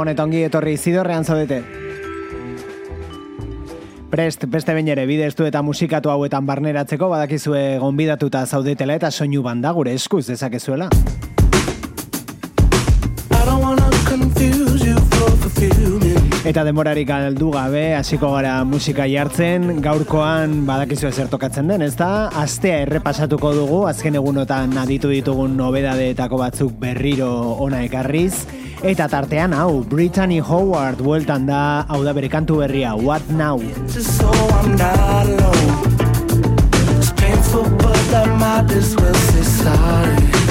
Gabon eta ongi etorri zidorrean zaudete. Prest, beste bain ere, bide estu eta musikatu hauetan barneratzeko badakizue gonbidatuta zaudetela eta soinu banda gure eskuz dezakezuela. Eta demorarik aldu gabe, hasiko gara musika jartzen, gaurkoan badakizu ezer tokatzen den, ez da? Astea errepasatuko dugu, azken egunotan aditu ditugun nobedadeetako batzuk berriro ona ekarriz, Eta tartean hau, Brittany Howard bueltan da, hau da bere kantu berria, What Now? So I'm not alone It's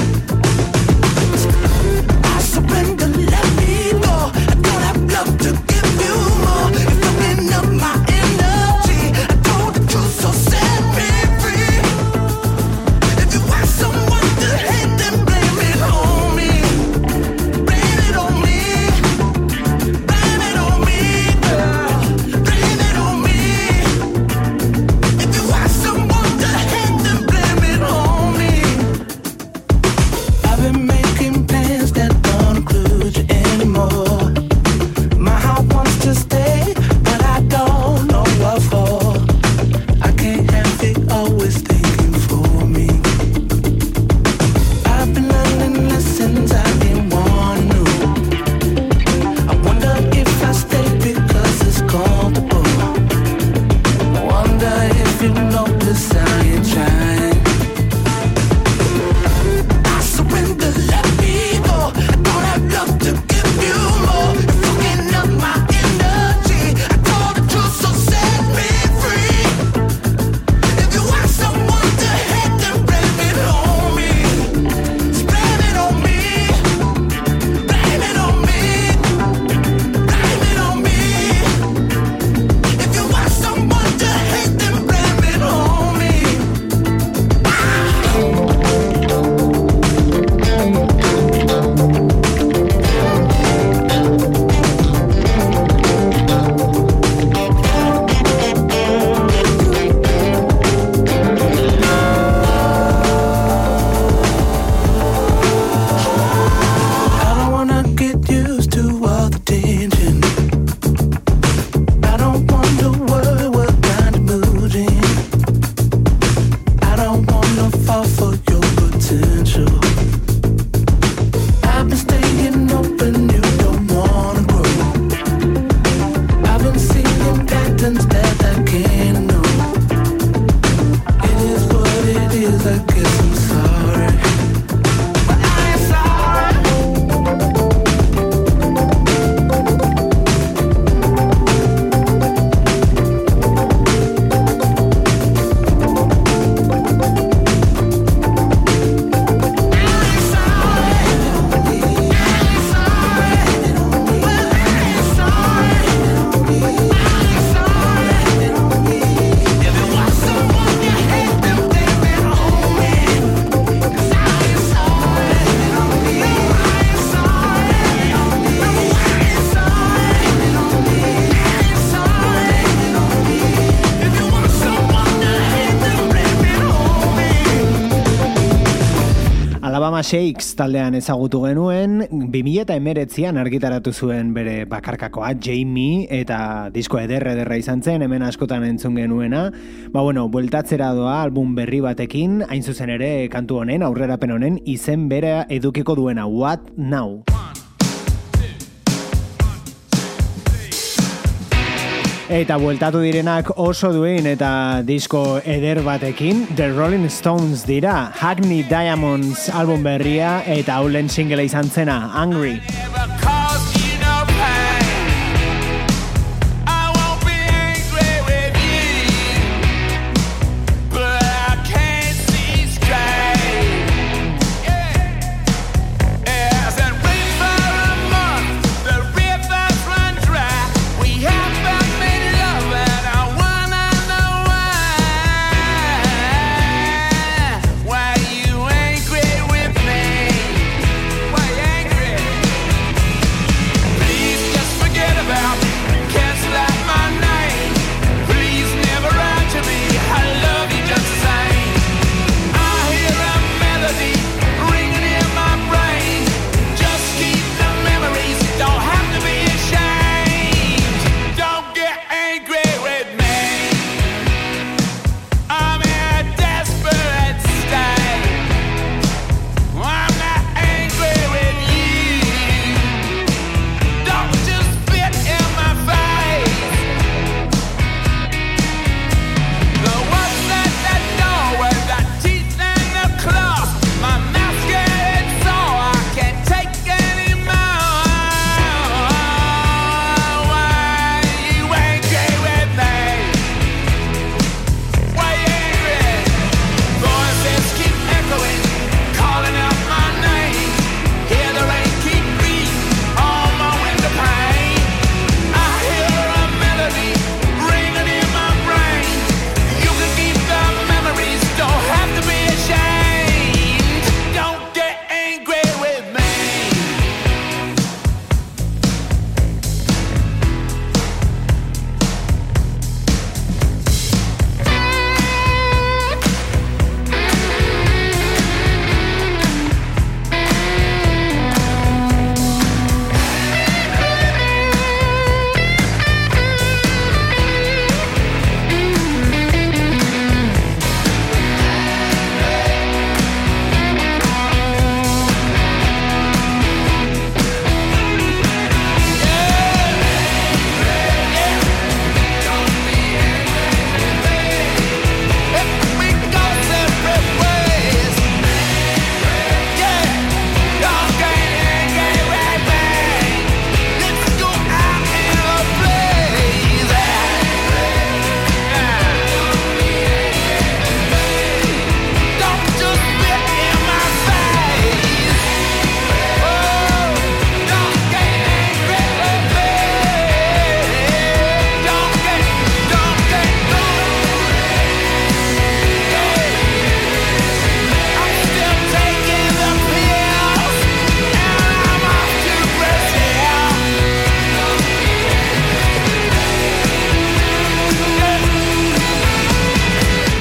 Shakes taldean ezagutu genuen, 2000 eta emeretzian argitaratu zuen bere bakarkakoa, Jamie, eta disko ederre ederra izan zen, hemen askotan entzun genuena. Ba bueno, bueltatzera doa album berri batekin, hain zuzen ere kantu honen, aurrerapen honen, izen bere edukiko duena, What Now? Eta bueltatu direnak oso duen eta disko eder batekin The Rolling Stones dira Hackney Diamonds album berria eta haulen single izan zena Angry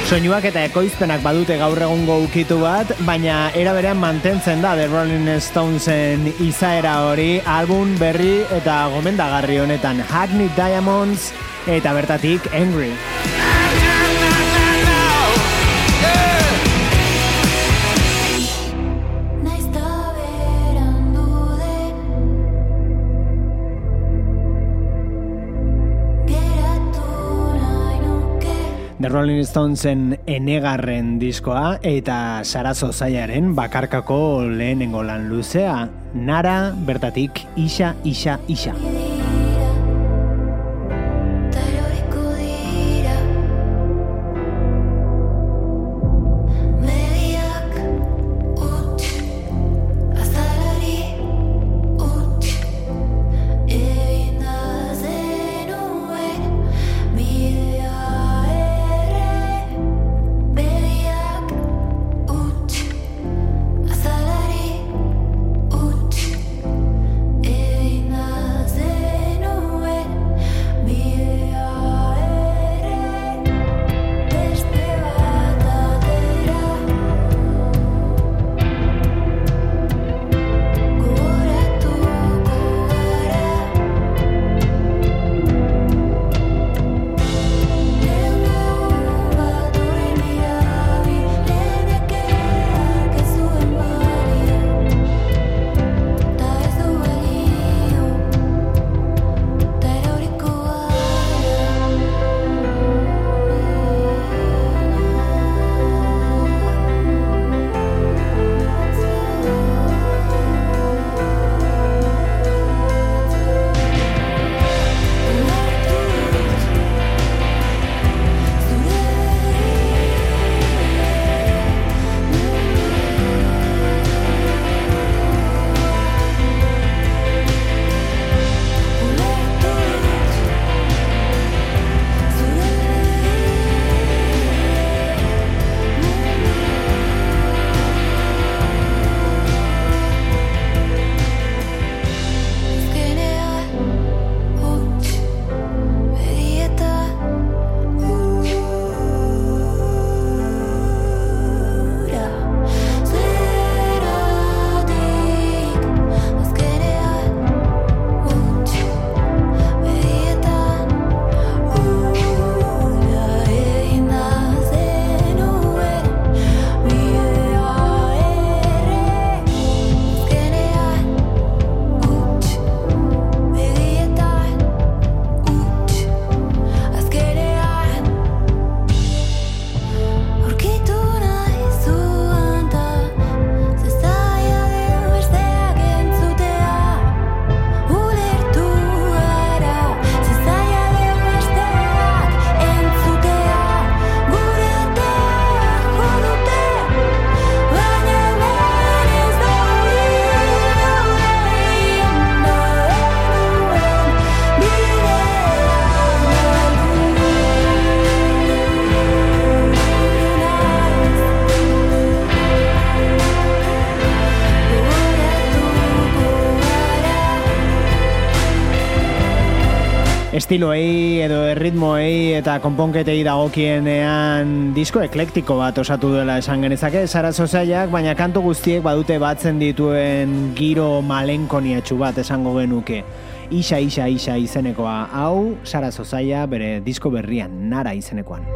Soinuak eta ekoizpenak badute gaur egungo ukitu bat, baina era berean mantentzen da The Rolling Stonesen izaera hori album berri eta gomendagarri honetan Hackney Diamonds eta bertatik Angry. Rolling Stonesen enegarren diskoa eta Sarazo Zaiaren bakarkako lehenengo lan luzea, nara bertatik isa, isa, isa. Estiloei edo erritmoei eta konponketei dagokienean disko eklektiko bat osatu dela esan genezake, Sara Sosaiak, baina kantu guztiek badute batzen dituen giro malenkoniatxu bat esango genuke. Isa, isa, isa izenekoa. Hau, Sara Sosaia bere disko berrian, nara izenekoan.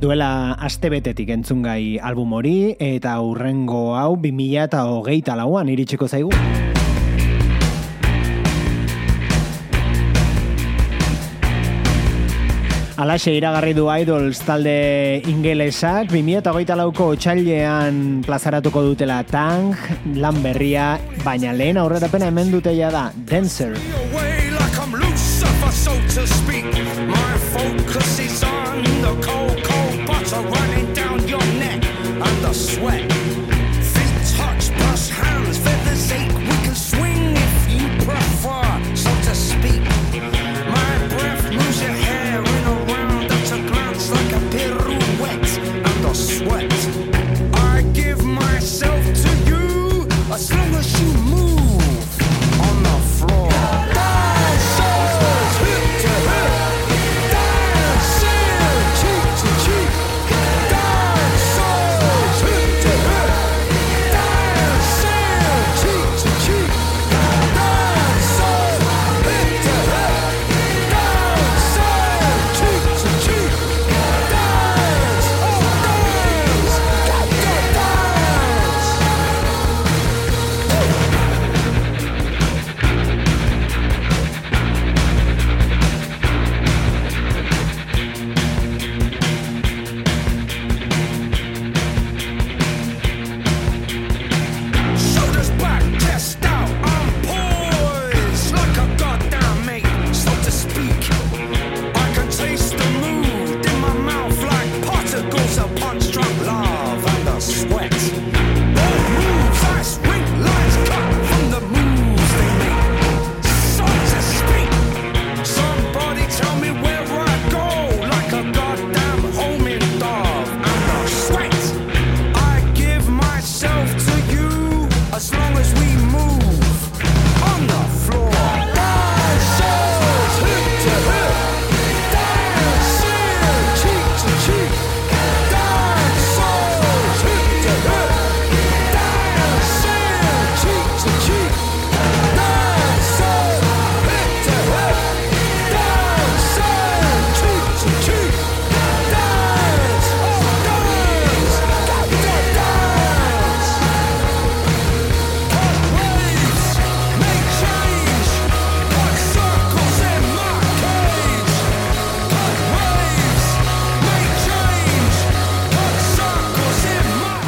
Duela astebetetik entzungai album hori eta urrengo hau 2008 lauan iritsiko zaigu. Alaxe iragarri du Idols talde ingelesak, 2008 lauko txailean plazaratuko dutela Tang, lan berria, baina lehen aurrera pena hemen dute ja da, Dancer. running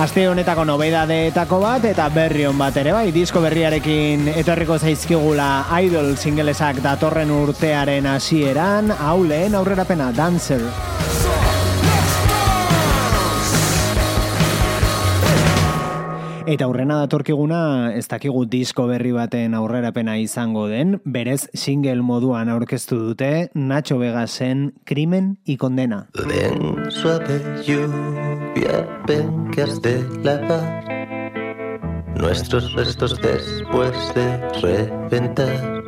aste honetako nobedadeetako bat eta berri on bat ere bai, disko berriarekin etorriko zaizkigula idol singlesak datorren urtearen hasieran, hau lehen aurrerapena Dancer. Eta aurrena datorkiguna ez dakigu disko berri baten aurrerapena izango den, berez single moduan aurkeztu dute Nacho Vegasen Crimen y Condena. Ven suave lluvia, ven que has de lavar nuestros restos después de reventar.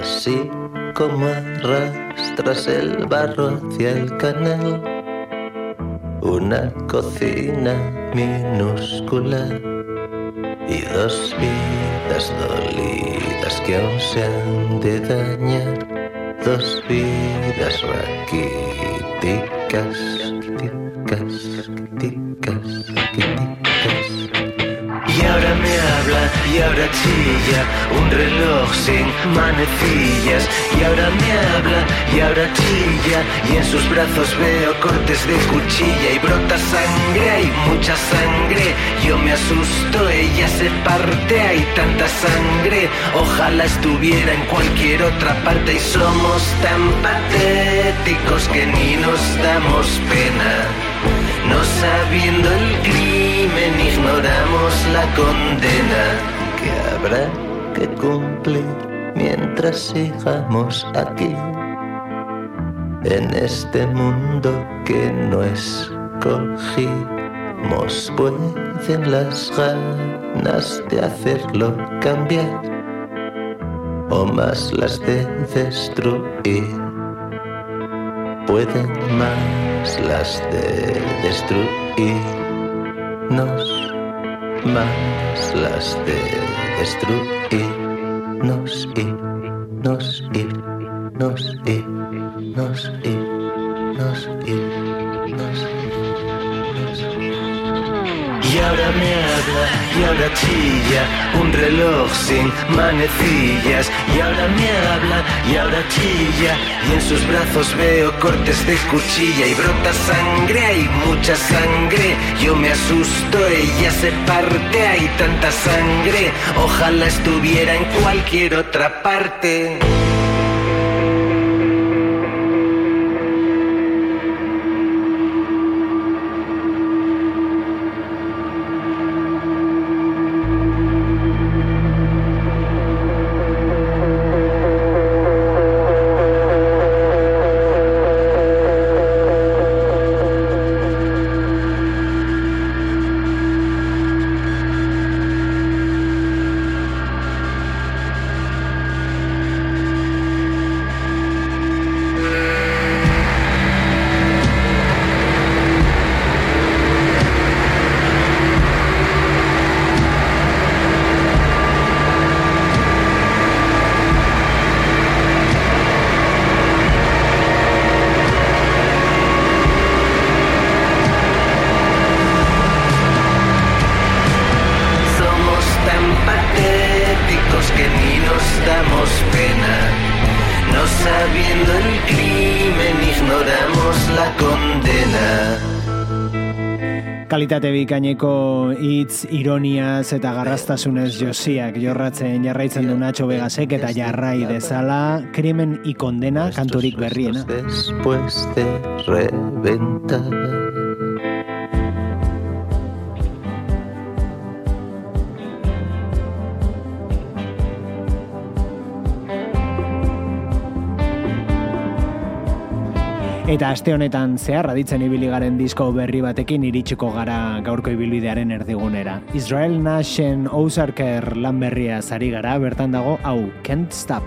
Así como arrastras el barro hacia el canal una cocina minúscula y dos vidas dolidas que aún se han de dañar, dos vidas raquíticas, y ahora chilla un reloj sin manecillas. Y ahora me habla y ahora chilla y en sus brazos veo cortes de cuchilla y brota sangre, hay mucha sangre. Yo me asusto, ella se parte, hay tanta sangre. Ojalá estuviera en cualquier otra parte y somos tan patéticos que ni nos damos pena. No sabiendo el crimen, ignoramos la condena que habrá que cumplir mientras sigamos aquí. En este mundo que no escogimos, pueden las ganas de hacerlo cambiar o más las de destruir. Pueden más las de destruirnos, más las de destruirnos y nos y nos y nos y nos y nos y ahora me habla, y ahora chilla un reloj sin manecillas. Y ahora me habla, y ahora chilla. Y en sus brazos veo cortes de cuchilla y brota sangre, hay mucha sangre. Yo me asusto, ella se parte, hay tanta sangre. Ojalá estuviera en cualquier otra parte. Kalitate bikaineko hitz ironiaz eta garrastasunez josiak jorratzen jarraitzen du Nacho Vegasek eta jarrai dezala krimen ikondena kanturik berriena. Después de reventar Eta aste honetan zehar aditzen ibili garen disko berri batekin iritsiko gara gaurko ibilbidearen erdigunera. Israel Nashen Ozarker lan berria zari gara, bertan dago, hau, Can't Stop.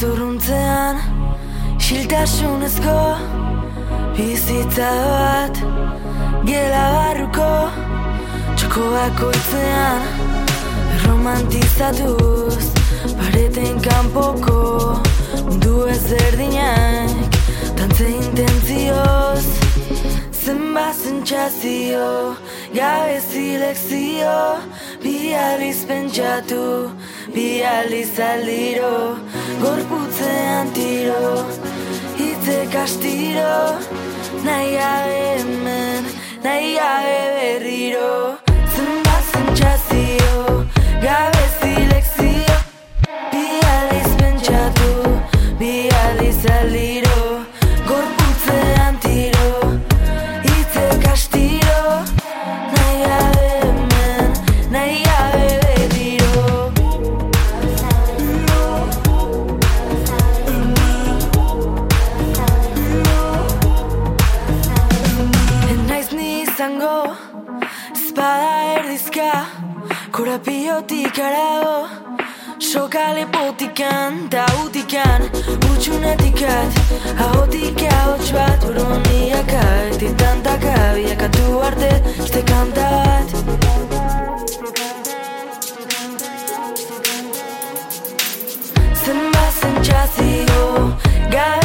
Zurruntzean Xiltasunezko Bizitza bat. Gela barruko Txokoak oitzean Romantizatuz Pareten kanpoko Mundu ez erdinak Tantze intentzioz. Zenba zentxazio Gabe zilekzio Bi aliz pentsatu Bi aliz aldiro Gorputzean tiro Hitze kastiro Nahi gabe hemen Nahi gabe berriro Korapiotik arago Soka lepotikan, ta utikan Utxunetikat, ahotik ahots bat Buruan miaka, titantaka Biakatu arte, este kanta bat Zenba zentxazio, gabe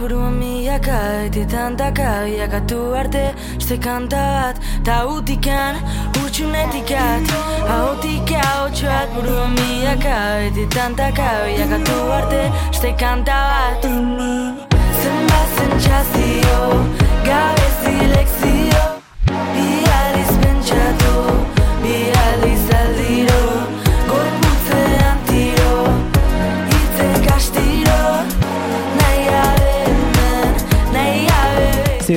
ahots bat, buruan milaka Etitantaka, biakatu arte, este kanta bat. Ta utikan, utxunetikat Ahotik ahots bat, buruan milaka Etitantaka, biakatu arte, este kanta bat. Zenba zentxazio, gabe zilekzio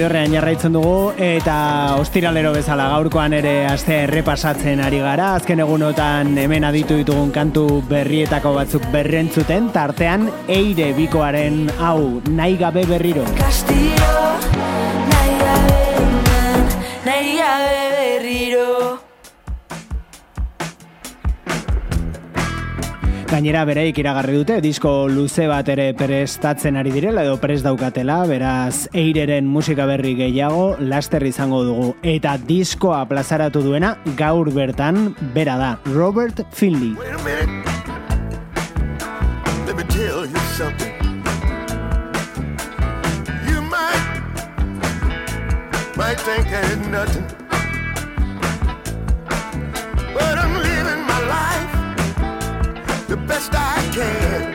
Zidorrean jarraitzen dugu eta ostiralero bezala gaurkoan ere aste errepasatzen ari gara. Azken egunotan hemen aditu ditugun kantu berrietako batzuk berrentzuten, tartean eire bikoaren hau nahi gabe berriro. Kastiro, Gainera bereik iragarri dute disko luze bat ere prestatzen ari direla edo prest daukatela, beraz eireren musika berri gehiago laster izango dugu. Eta diskoa plazaratu duena gaur bertan bera da, Robert Finley. Wait a best I can.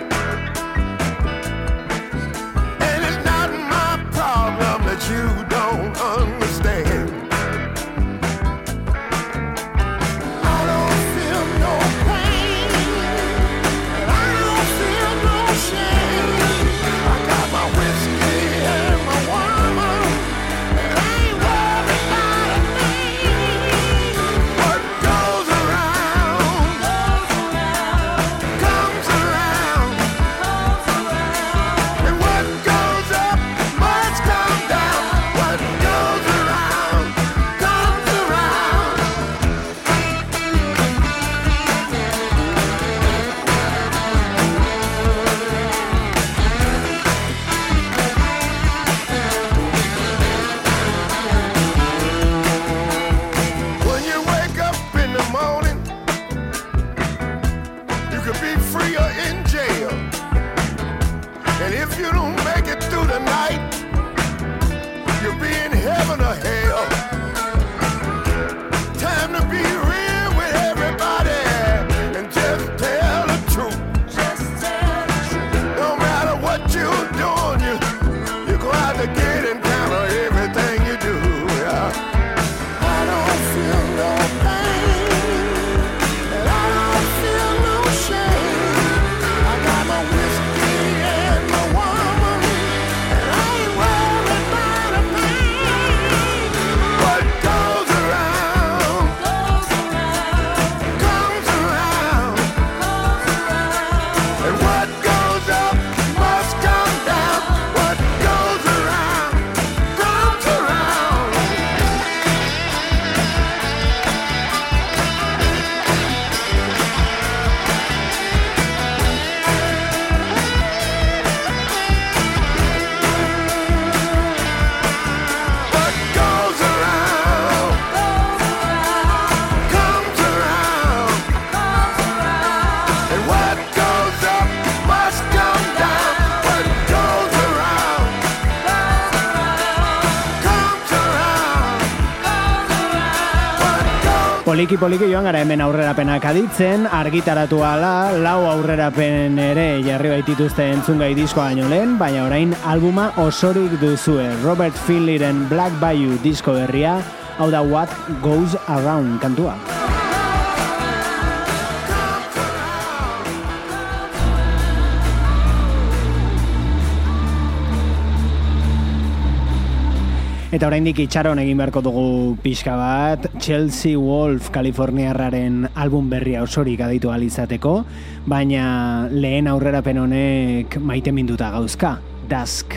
Poliki poliki joan gara hemen aurrerapenak aditzen, argitaratu ala, lau aurrerapen ere jarri baitituzte entzungai diskoa baino lehen, baina orain albuma osorik duzue. Robert Finleyren Black Bayou disko berria, hau da What Goes Around kantua. Eta oraindik itxaron egin beharko dugu pixka bat, Chelsea Wolf Kaliforniarraren album berria osorik aditu alizateko, baina lehen aurrerapen honek maite minduta gauzka, Dusk.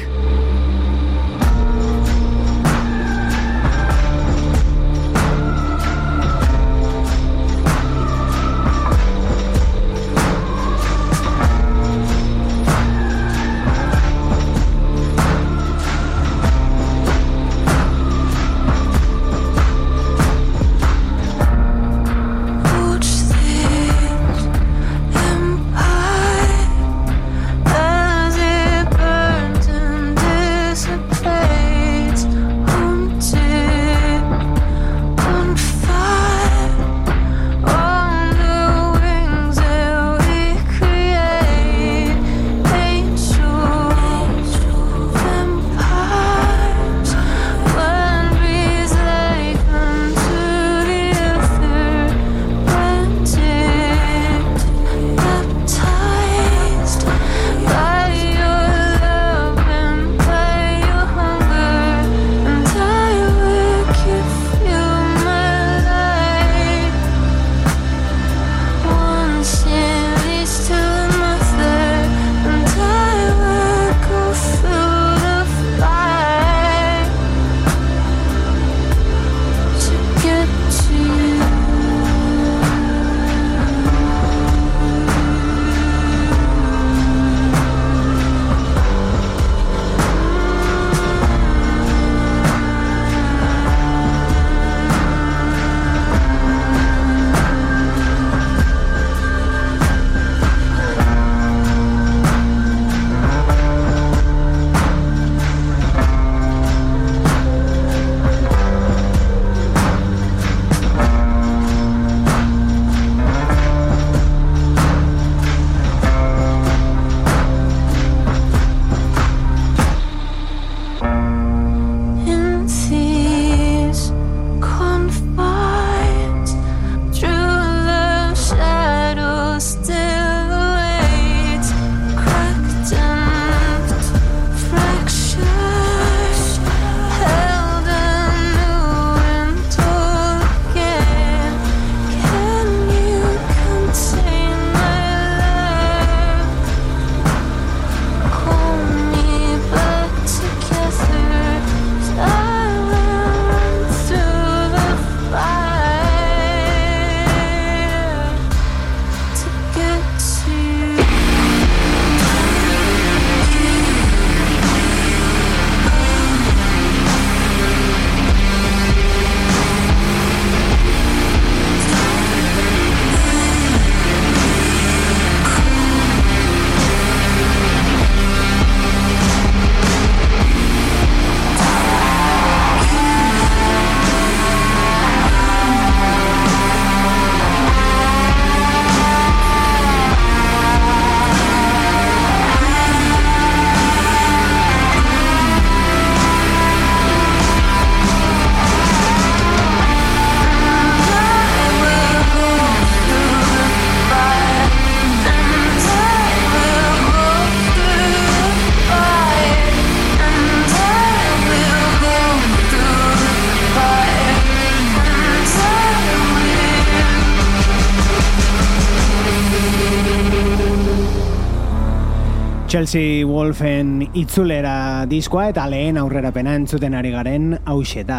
Chelsea Wolfen itzulera diskoa eta lehen aurrerapena entzuten ari garen hause. Eta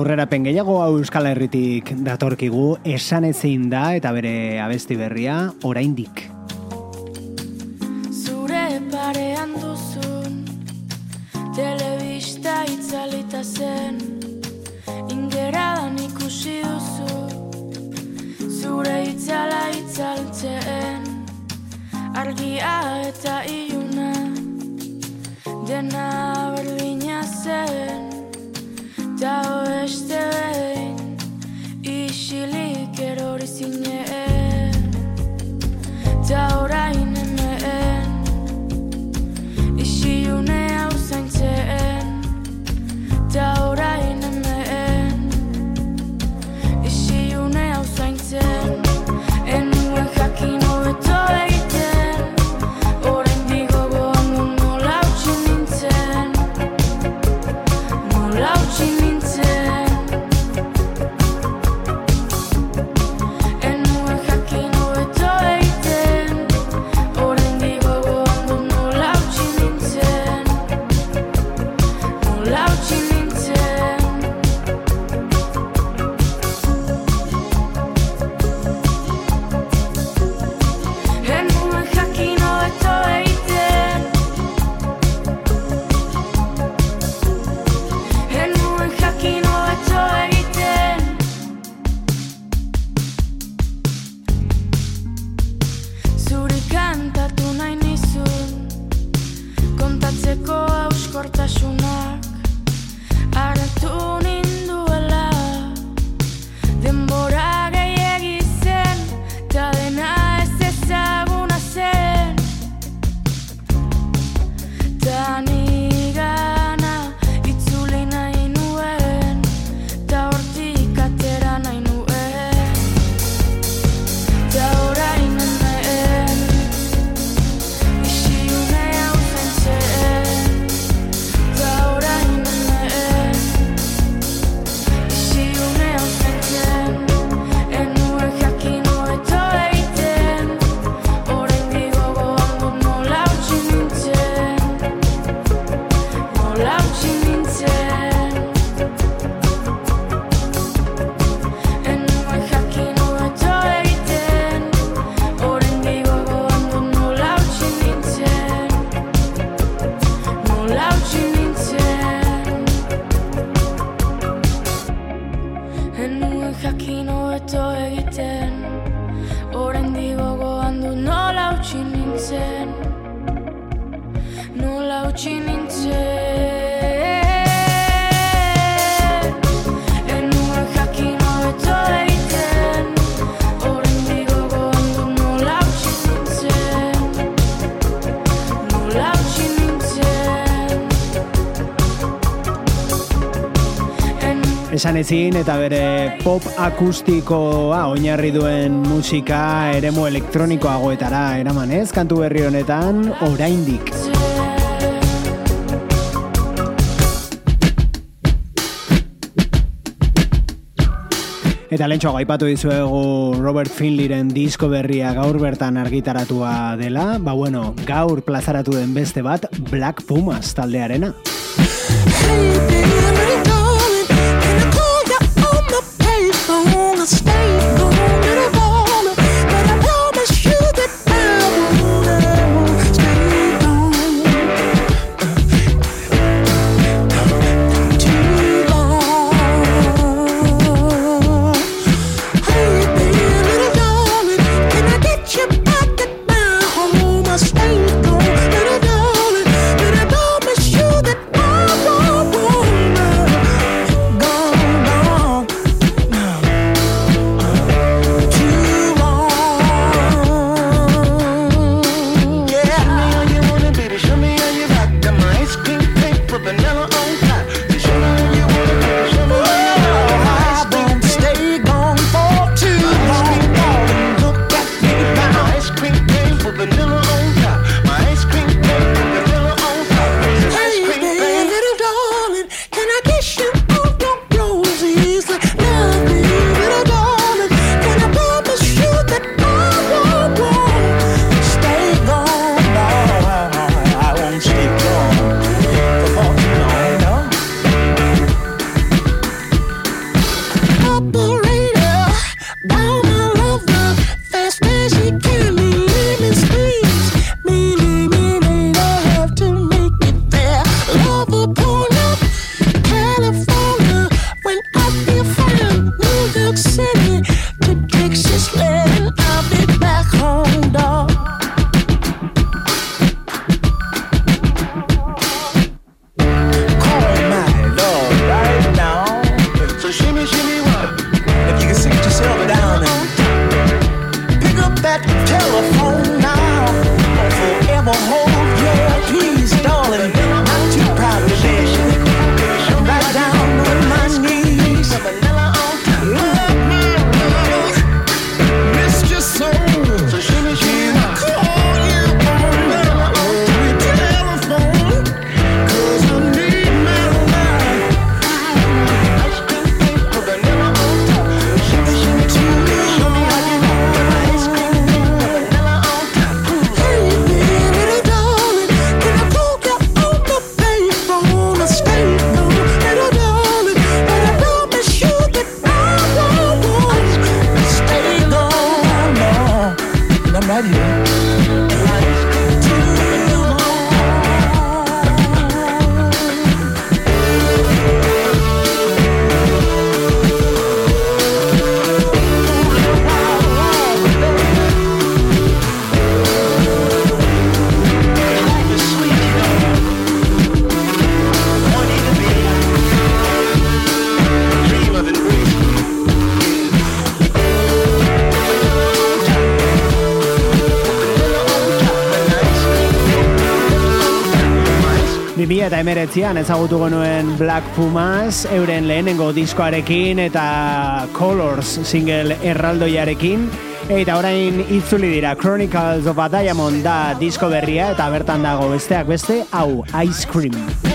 aurrerapen gehiago hau Euskal Herritik datorkigu esan ezin da eta bere abesti berria oraindik. Zure parean duzun Telebista itzalita zen. Ingeradan ikusi duzu. Zure itzala itzaltzen. Argia eta iuna Dena berdina zen. Tau este behin Isilik erori zinen. Ta orain esan ezin eta bere pop akustikoa oinarri duen musika eremu elektronikoagoetara eraman ez kantu berri honetan oraindik. Eta lentsu aipatu dizuegu Robert Finleyren disko berria gaur bertan argitaratua dela, ba bueno, gaur plazaratu den beste bat Black Pumas taldearena. Emeretzian ezagutu genuen Black Pumas, euren lehenengo diskoarekin eta Colors single erraldoiarekin. Eta orain itzuli dira Chronicles of a Diamond da disko berria eta bertan dago besteak beste hau Ice Cream.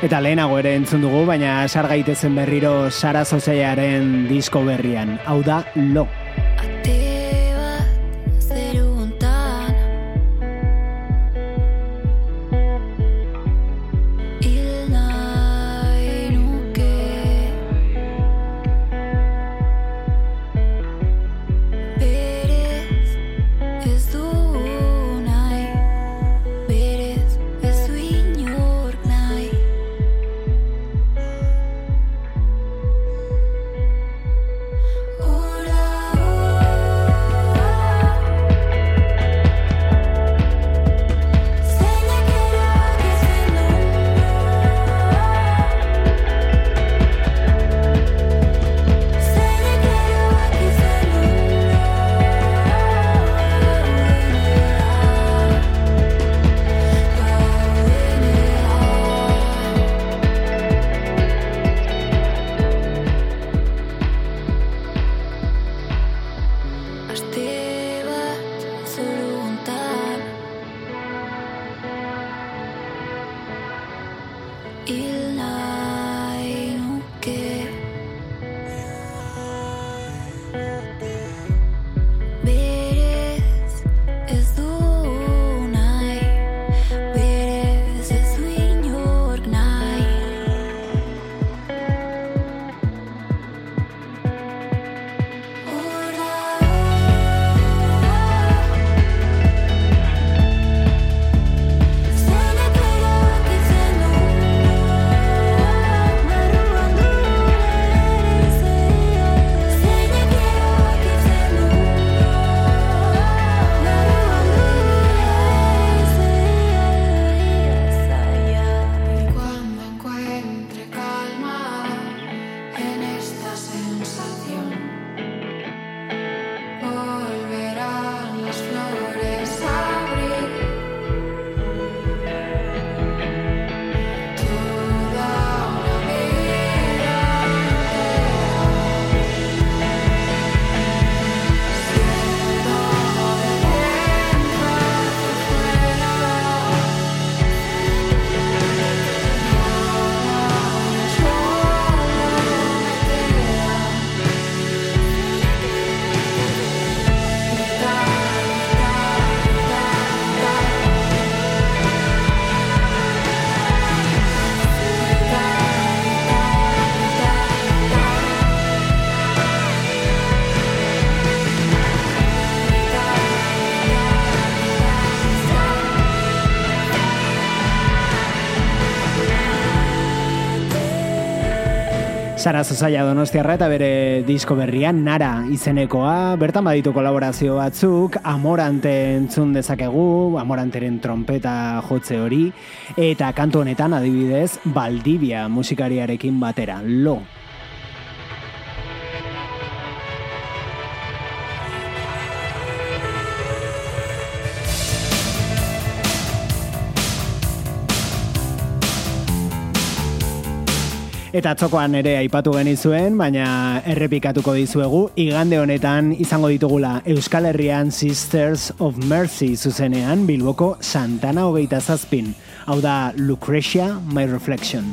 Eta lehenago ere entzun dugu, baina sar gaitezen berriro Sara Zozaiaren disko berrian. Hau da Lo. Sara Zozaia Donostiarra eta bere disko berrian Nara izenekoa, bertan baditu kolaborazio batzuk, Amorante entzun dezakegu, Amoranteren trompeta jotze hori, eta kantu honetan adibidez Baldibia musikariarekin batera, lo. Eta txokoan ere aipatu genizuen, baina errepikatuko dizuegu, igande honetan izango ditugula Euskal Herrian Sisters of Mercy zuzenean Bilboko Santana hogeita zazpin. Hau da Lucretia, My Reflection.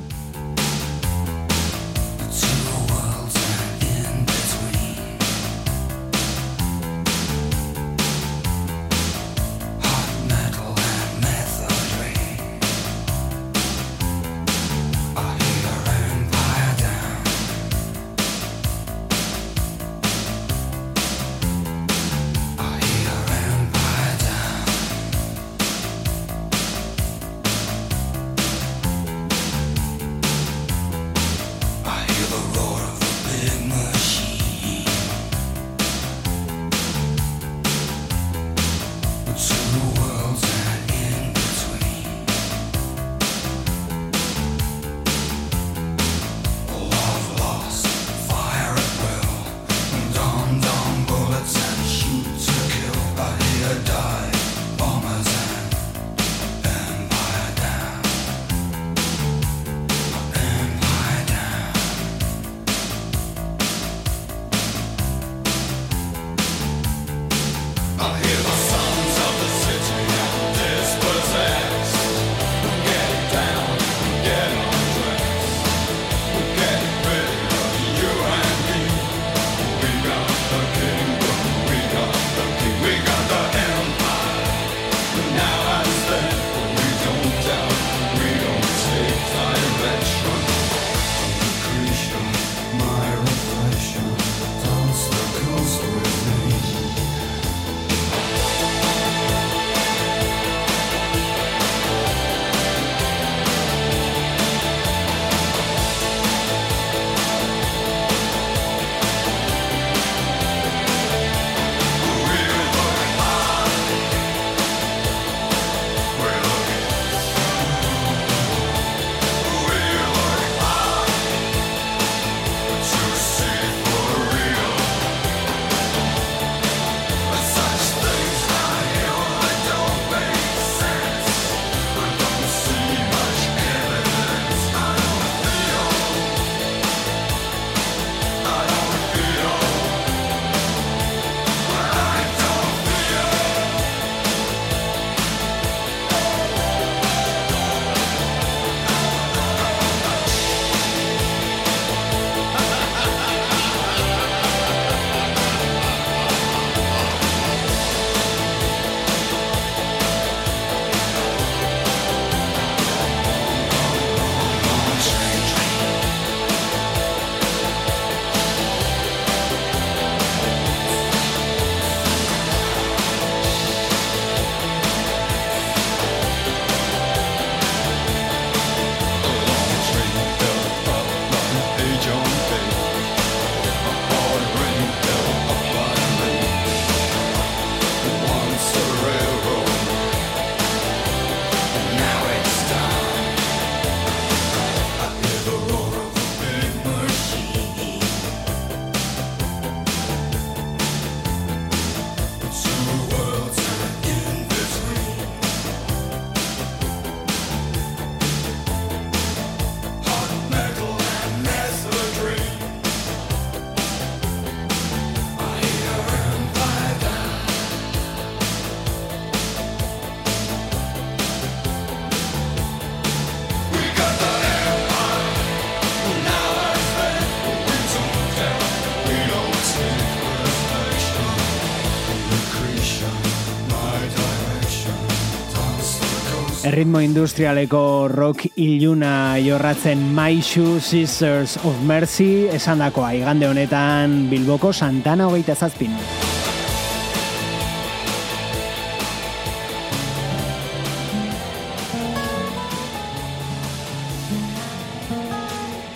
Ritmo industrialeko rock iluna jorratzen Shoe Sisters of Mercy esan dakoa igande honetan Bilboko Santana hogeita zazpin.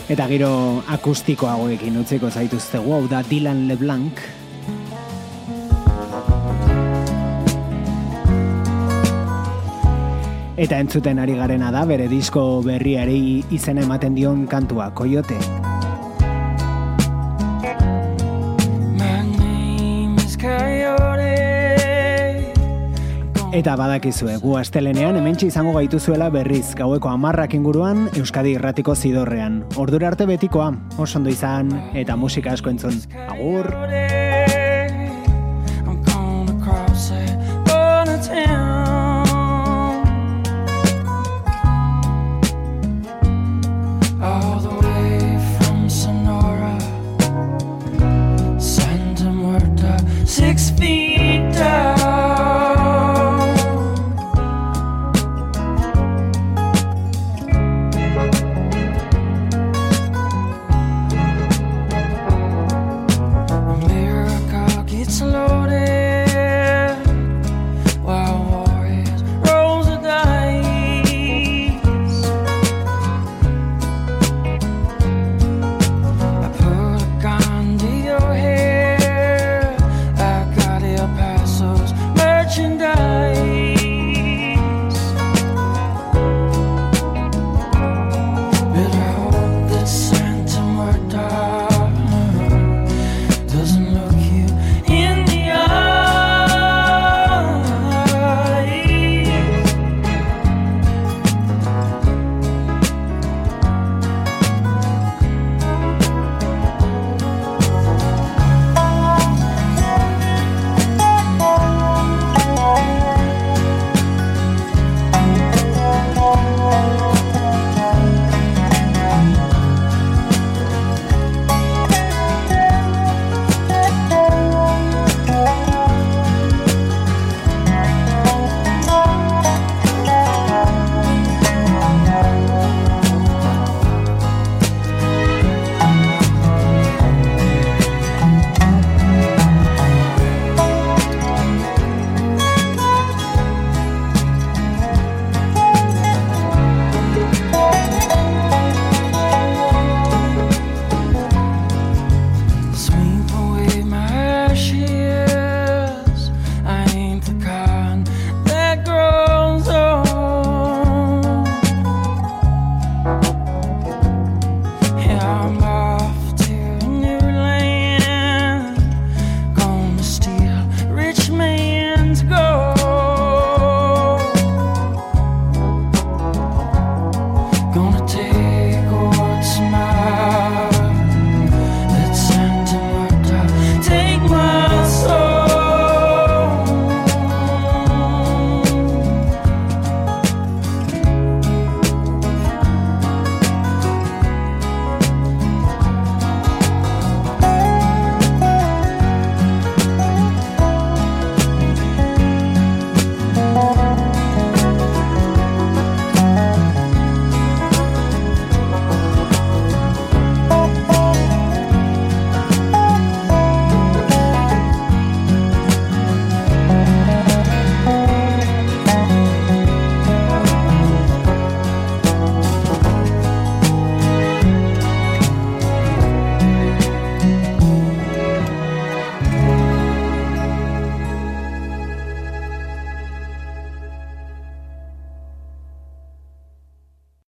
Eta giro akustikoagoekin utziko zaituztegu, hau da Dylan LeBlanc. Eta entzuten ari garena da bere disko berriari izen ematen dion kantua, Coyote. Eta badakizue, gu astelenean hementsi izango gaituzuela berriz gaueko amarrak inguruan Euskadi irratiko zidorrean. Ordura arte betikoa, oso ondo izan eta musika asko entzun. Agur!